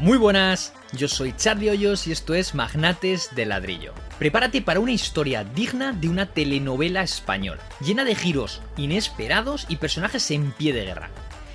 Muy buenas, yo soy Charlie Hoyos y esto es Magnates de Ladrillo. Prepárate para una historia digna de una telenovela española, llena de giros inesperados y personajes en pie de guerra.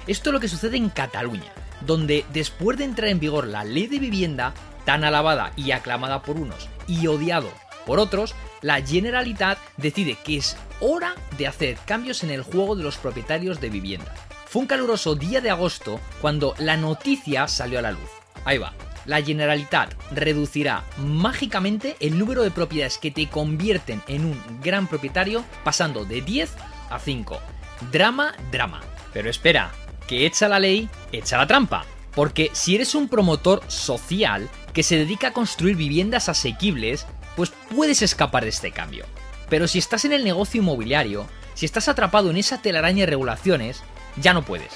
Esto es lo que sucede en Cataluña, donde después de entrar en vigor la ley de vivienda, tan alabada y aclamada por unos y odiado por otros, la Generalitat decide que es hora de hacer cambios en el juego de los propietarios de vivienda. Fue un caluroso día de agosto cuando la noticia salió a la luz. Ahí va. La Generalitat reducirá mágicamente el número de propiedades que te convierten en un gran propietario pasando de 10 a 5. Drama, drama. Pero espera, que echa la ley, echa la trampa. Porque si eres un promotor social que se dedica a construir viviendas asequibles, pues puedes escapar de este cambio. Pero si estás en el negocio inmobiliario, si estás atrapado en esa telaraña de regulaciones, ya no puedes.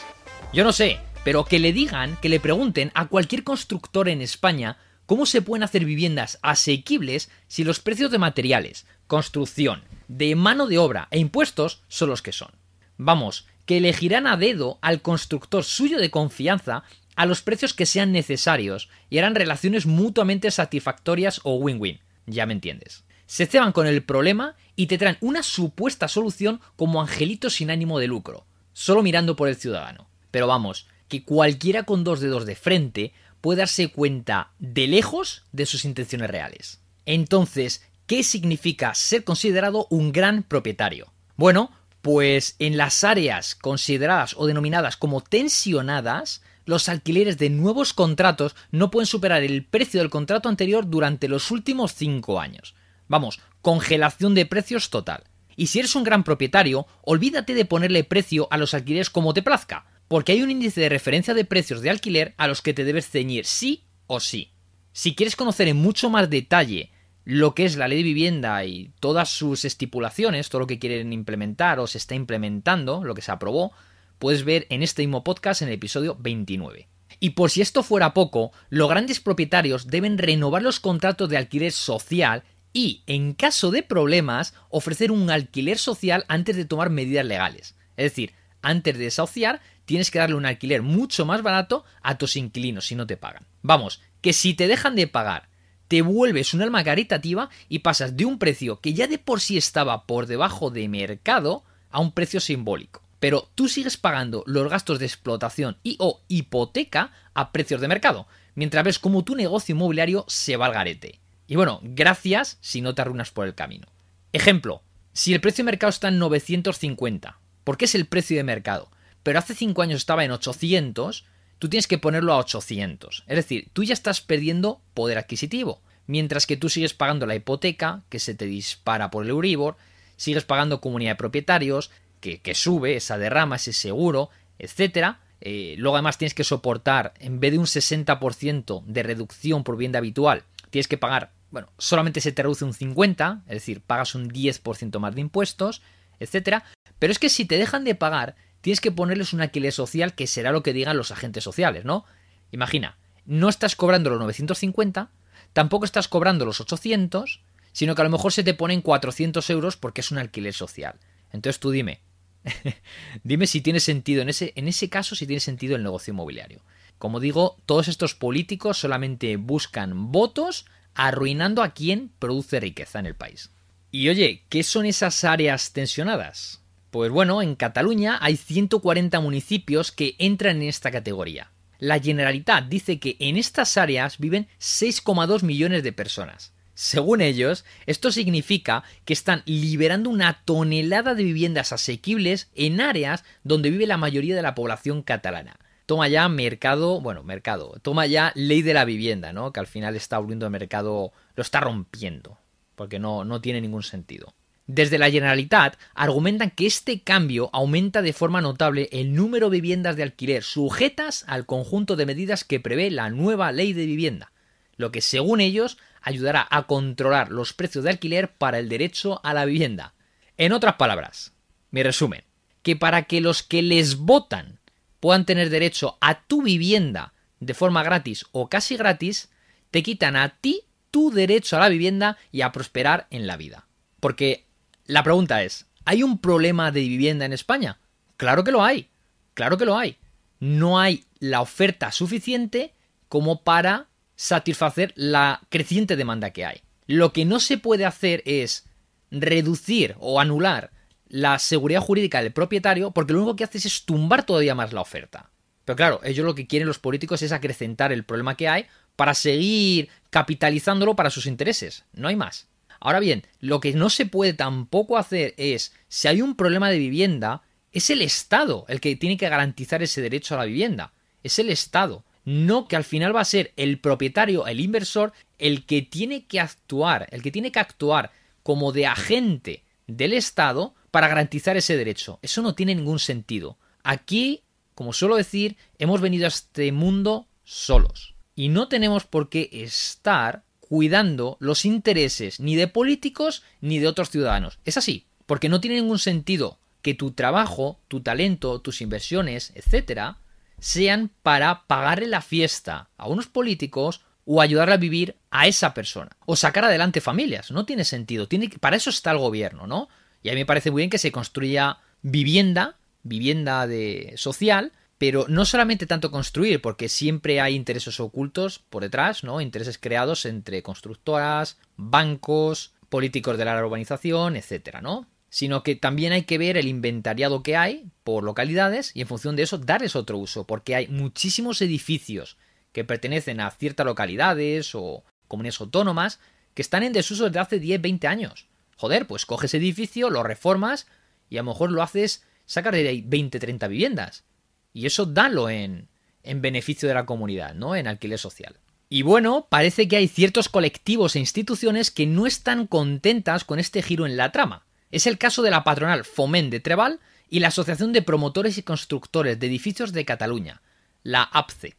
Yo no sé, pero que le digan, que le pregunten a cualquier constructor en España cómo se pueden hacer viviendas asequibles si los precios de materiales, construcción, de mano de obra e impuestos son los que son. Vamos, que elegirán a dedo al constructor suyo de confianza a los precios que sean necesarios y harán relaciones mutuamente satisfactorias o win-win, ya me entiendes. Se ceban con el problema y te traen una supuesta solución como angelitos sin ánimo de lucro, solo mirando por el ciudadano. Pero vamos, que cualquiera con dos dedos de frente puede darse cuenta de lejos de sus intenciones reales. Entonces, ¿qué significa ser considerado un gran propietario? Bueno, pues en las áreas consideradas o denominadas como tensionadas, los alquileres de nuevos contratos no pueden superar el precio del contrato anterior durante los últimos cinco años. Vamos, congelación de precios total. Y si eres un gran propietario, olvídate de ponerle precio a los alquileres como te plazca, porque hay un índice de referencia de precios de alquiler a los que te debes ceñir sí o sí. Si quieres conocer en mucho más detalle lo que es la ley de vivienda y todas sus estipulaciones, todo lo que quieren implementar o se está implementando, lo que se aprobó, puedes ver en este mismo podcast en el episodio 29. Y por si esto fuera poco, los grandes propietarios deben renovar los contratos de alquiler social y, en caso de problemas, ofrecer un alquiler social antes de tomar medidas legales. Es decir, antes de desahuciar, tienes que darle un alquiler mucho más barato a tus inquilinos si no te pagan. Vamos, que si te dejan de pagar, te vuelves un alma caritativa y pasas de un precio que ya de por sí estaba por debajo de mercado a un precio simbólico. Pero tú sigues pagando los gastos de explotación y o hipoteca a precios de mercado, mientras ves cómo tu negocio inmobiliario se va al garete. Y bueno, gracias si no te arruinas por el camino. Ejemplo, si el precio de mercado está en 950, ¿por qué es el precio de mercado? Pero hace 5 años estaba en 800, tú tienes que ponerlo a 800. Es decir, tú ya estás perdiendo poder adquisitivo. Mientras que tú sigues pagando la hipoteca, que se te dispara por el Euribor, sigues pagando comunidad de propietarios, que, sube esa derrama, ese seguro, etc. Eh, luego además tienes que soportar, en vez de un 60% de reducción por vivienda habitual, tienes que pagar bueno, solamente se te reduce un 50, es decir, pagas un 10% más de impuestos, etcétera. Pero es que si te dejan de pagar, tienes que ponerles un alquiler social que será lo que digan los agentes sociales, ¿no? Imagina, no estás cobrando los 950, tampoco estás cobrando los 800, sino que a lo mejor se te ponen 400 euros porque es un alquiler social. Entonces tú dime, dime si tiene sentido, en ese, en ese caso, si tiene sentido el negocio inmobiliario. Como digo, todos estos políticos solamente buscan votos arruinando a quien produce riqueza en el país. Y oye, ¿qué son esas áreas tensionadas? Pues bueno, en Cataluña hay 140 municipios que entran en esta categoría. La Generalitat dice que en estas áreas viven 6,2 millones de personas. Según ellos, esto significa que están liberando una tonelada de viviendas asequibles en áreas donde vive la mayoría de la población catalana toma ya mercado, bueno, mercado, toma ya ley de la vivienda, ¿no? Que al final está abriendo el mercado, lo está rompiendo, porque no, no tiene ningún sentido. Desde la Generalitat argumentan que este cambio aumenta de forma notable el número de viviendas de alquiler sujetas al conjunto de medidas que prevé la nueva ley de vivienda, lo que según ellos ayudará a controlar los precios de alquiler para el derecho a la vivienda. En otras palabras, mi resumen, que para que los que les votan puedan tener derecho a tu vivienda de forma gratis o casi gratis, te quitan a ti tu derecho a la vivienda y a prosperar en la vida. Porque la pregunta es, ¿hay un problema de vivienda en España? Claro que lo hay, claro que lo hay. No hay la oferta suficiente como para satisfacer la creciente demanda que hay. Lo que no se puede hacer es reducir o anular la seguridad jurídica del propietario porque lo único que haces es tumbar todavía más la oferta. Pero claro, ellos lo que quieren los políticos es acrecentar el problema que hay para seguir capitalizándolo para sus intereses. No hay más. Ahora bien, lo que no se puede tampoco hacer es, si hay un problema de vivienda, es el Estado el que tiene que garantizar ese derecho a la vivienda. Es el Estado. No que al final va a ser el propietario, el inversor, el que tiene que actuar, el que tiene que actuar como de agente del Estado para garantizar ese derecho. Eso no tiene ningún sentido. Aquí, como suelo decir, hemos venido a este mundo solos. Y no tenemos por qué estar cuidando los intereses ni de políticos ni de otros ciudadanos. Es así, porque no tiene ningún sentido que tu trabajo, tu talento, tus inversiones, etcétera, sean para pagarle la fiesta a unos políticos o ayudar a vivir a esa persona o sacar adelante familias. No tiene sentido. Tiene, para eso está el gobierno, ¿no? Y a mí me parece muy bien que se construya vivienda, vivienda de social, pero no solamente tanto construir, porque siempre hay intereses ocultos por detrás, ¿no? Intereses creados entre constructoras, bancos, políticos de la urbanización, etcétera, ¿no? Sino que también hay que ver el inventariado que hay por localidades y en función de eso darles otro uso, porque hay muchísimos edificios que pertenecen a ciertas localidades o comunidades autónomas que están en desuso desde hace 10, 20 años. Joder, pues coges edificio, lo reformas y a lo mejor lo haces sacar de ahí 20, 30 viviendas. Y eso dalo en, en beneficio de la comunidad, ¿no? En alquiler social. Y bueno, parece que hay ciertos colectivos e instituciones que no están contentas con este giro en la trama. Es el caso de la patronal Foment de Trebal y la Asociación de Promotores y Constructores de Edificios de Cataluña, la APCE,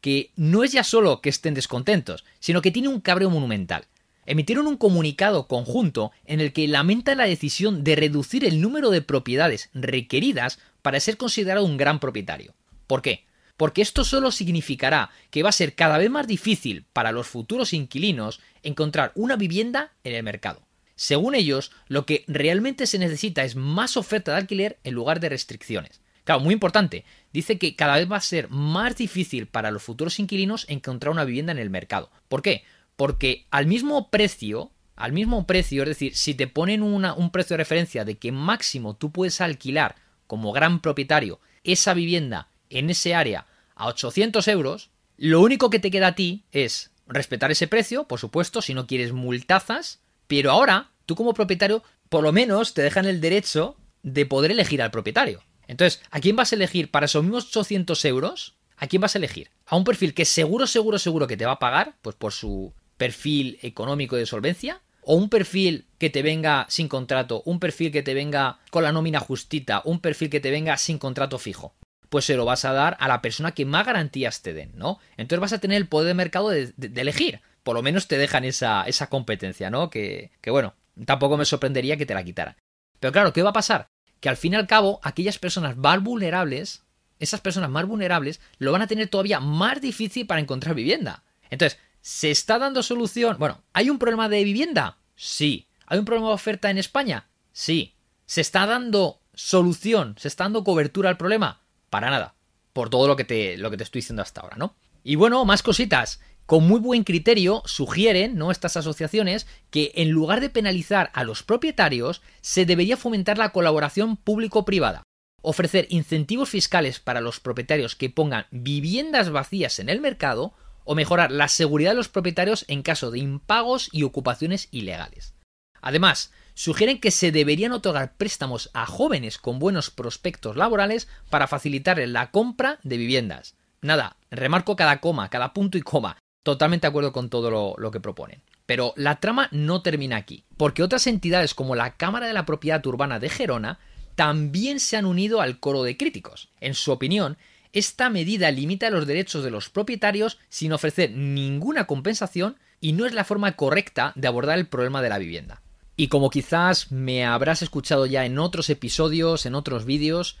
que no es ya solo que estén descontentos, sino que tiene un cabreo monumental emitieron un comunicado conjunto en el que lamenta la decisión de reducir el número de propiedades requeridas para ser considerado un gran propietario. ¿Por qué? Porque esto solo significará que va a ser cada vez más difícil para los futuros inquilinos encontrar una vivienda en el mercado. Según ellos, lo que realmente se necesita es más oferta de alquiler en lugar de restricciones. Claro, muy importante, dice que cada vez va a ser más difícil para los futuros inquilinos encontrar una vivienda en el mercado. ¿Por qué? Porque al mismo precio, al mismo precio, es decir, si te ponen un precio de referencia de que máximo tú puedes alquilar como gran propietario esa vivienda en ese área a 800 euros, lo único que te queda a ti es respetar ese precio, por supuesto, si no quieres multazas, pero ahora tú como propietario por lo menos te dejan el derecho de poder elegir al propietario. Entonces, ¿a quién vas a elegir para esos mismos 800 euros? ¿A quién vas a elegir? ¿A un perfil que seguro, seguro, seguro que te va a pagar? Pues por su perfil económico de solvencia, o un perfil que te venga sin contrato, un perfil que te venga con la nómina justita, un perfil que te venga sin contrato fijo. Pues se lo vas a dar a la persona que más garantías te den, ¿no? Entonces vas a tener el poder de mercado de, elegir. Por lo menos te dejan esa, esa competencia, ¿no? Que, que bueno, tampoco me sorprendería que te la quitaran. Pero claro, ¿qué va a pasar? Que al fin y al cabo, aquellas personas más vulnerables, esas personas más vulnerables, lo van a tener todavía más difícil para encontrar vivienda. Entonces, ¿Se está dando solución? Bueno, ¿hay un problema de vivienda? Sí. ¿Hay un problema de oferta en España? Sí. ¿Se está dando solución? ¿Se está dando cobertura al problema? Para nada. Por todo lo que te, lo que te estoy diciendo hasta ahora, ¿no? Y bueno, más cositas. Con muy buen criterio sugieren, ¿no? Estas asociaciones, que en lugar de penalizar a los propietarios, se debería fomentar la colaboración público-privada. Ofrecer incentivos fiscales para los propietarios que pongan viviendas vacías en el mercado o mejorar la seguridad de los propietarios en caso de impagos y ocupaciones ilegales. Además, sugieren que se deberían otorgar préstamos a jóvenes con buenos prospectos laborales para facilitar la compra de viviendas. Nada, remarco cada coma, cada punto y coma. Totalmente de acuerdo con todo lo, lo que proponen. Pero la trama no termina aquí, porque otras entidades como la Cámara de la Propiedad Urbana de Gerona también se han unido al coro de críticos. En su opinión, esta medida limita los derechos de los propietarios sin ofrecer ninguna compensación y no es la forma correcta de abordar el problema de la vivienda. Y como quizás me habrás escuchado ya en otros episodios, en otros vídeos,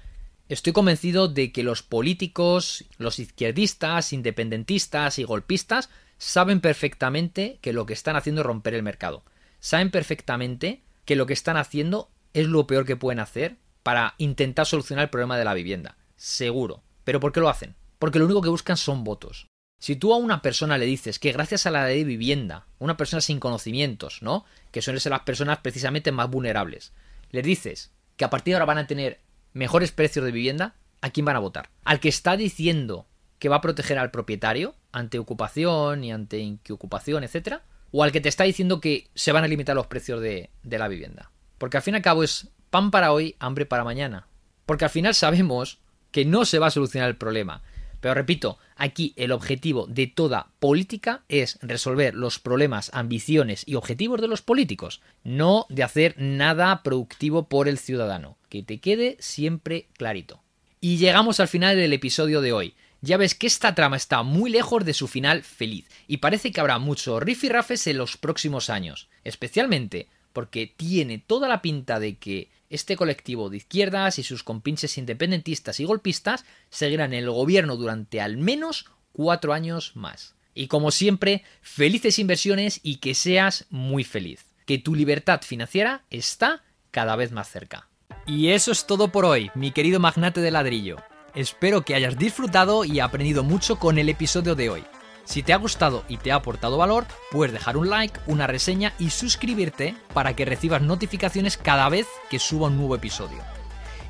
estoy convencido de que los políticos, los izquierdistas, independentistas y golpistas saben perfectamente que lo que están haciendo es romper el mercado. Saben perfectamente que lo que están haciendo es lo peor que pueden hacer para intentar solucionar el problema de la vivienda. Seguro. ¿Pero por qué lo hacen? Porque lo único que buscan son votos. Si tú a una persona le dices que gracias a la ley de vivienda, una persona sin conocimientos, ¿no? Que suelen ser las personas precisamente más vulnerables, le dices que a partir de ahora van a tener mejores precios de vivienda, ¿a quién van a votar? ¿Al que está diciendo que va a proteger al propietario ante ocupación y ante inquiocupación, etcétera? ¿O al que te está diciendo que se van a limitar los precios de, de la vivienda? Porque al fin y al cabo es pan para hoy, hambre para mañana. Porque al final sabemos que no se va a solucionar el problema. Pero repito, aquí el objetivo de toda política es resolver los problemas, ambiciones y objetivos de los políticos, no de hacer nada productivo por el ciudadano. Que te quede siempre clarito. Y llegamos al final del episodio de hoy. Ya ves que esta trama está muy lejos de su final feliz, y parece que habrá muchos rifirrafes en los próximos años, especialmente porque tiene toda la pinta de que este colectivo de izquierdas y sus compinches independentistas y golpistas seguirán en el gobierno durante al menos cuatro años más. Y como siempre, felices inversiones y que seas muy feliz. Que tu libertad financiera está cada vez más cerca. Y eso es todo por hoy, mi querido magnate de ladrillo. Espero que hayas disfrutado y aprendido mucho con el episodio de hoy. Si te ha gustado y te ha aportado valor, puedes dejar un like, una reseña y suscribirte para que recibas notificaciones cada vez que suba un nuevo episodio.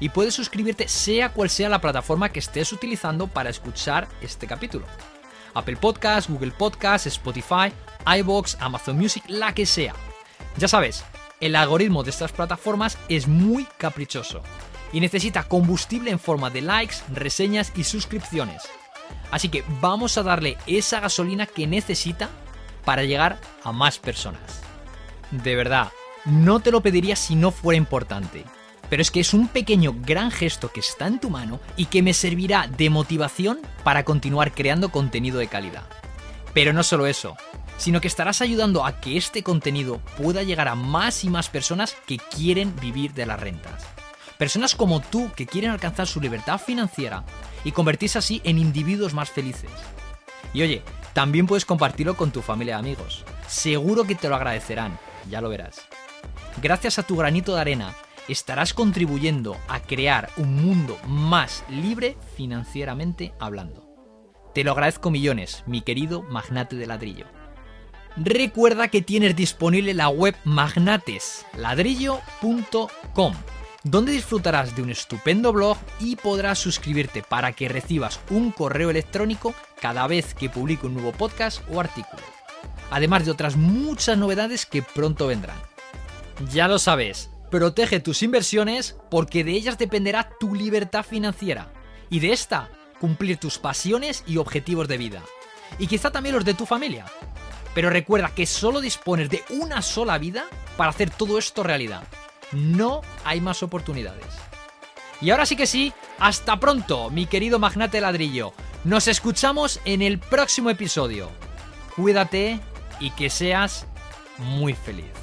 Y puedes suscribirte sea cual sea la plataforma que estés utilizando para escuchar este capítulo. Apple Podcast, Google Podcast, Spotify, iBox, Amazon Music, la que sea. Ya sabes, el algoritmo de estas plataformas es muy caprichoso y necesita combustible en forma de likes, reseñas y suscripciones. Así que vamos a darle esa gasolina que necesita para llegar a más personas. De verdad, no te lo pediría si no fuera importante. Pero es que es un pequeño gran gesto que está en tu mano y que me servirá de motivación para continuar creando contenido de calidad. Pero no solo eso, sino que estarás ayudando a que este contenido pueda llegar a más y más personas que quieren vivir de las rentas. Personas como tú que quieren alcanzar su libertad financiera y convertirse así en individuos más felices. Y oye, también puedes compartirlo con tu familia y amigos. Seguro que te lo agradecerán, ya lo verás. Gracias a tu granito de arena, estarás contribuyendo a crear un mundo más libre financieramente hablando. Te lo agradezco millones, mi querido magnate de ladrillo. Recuerda que tienes disponible la web magnatesladrillo.com donde disfrutarás de un estupendo blog y podrás suscribirte para que recibas un correo electrónico cada vez que publique un nuevo podcast o artículo. Además de otras muchas novedades que pronto vendrán. Ya lo sabes, protege tus inversiones porque de ellas dependerá tu libertad financiera y de esta cumplir tus pasiones y objetivos de vida. Y quizá también los de tu familia. Pero recuerda que solo dispones de una sola vida para hacer todo esto realidad no hay más oportunidades. Y ahora sí que sí, hasta pronto, mi querido magnate ladrillo. Nos escuchamos en el próximo episodio. Cuídate y que seas muy feliz.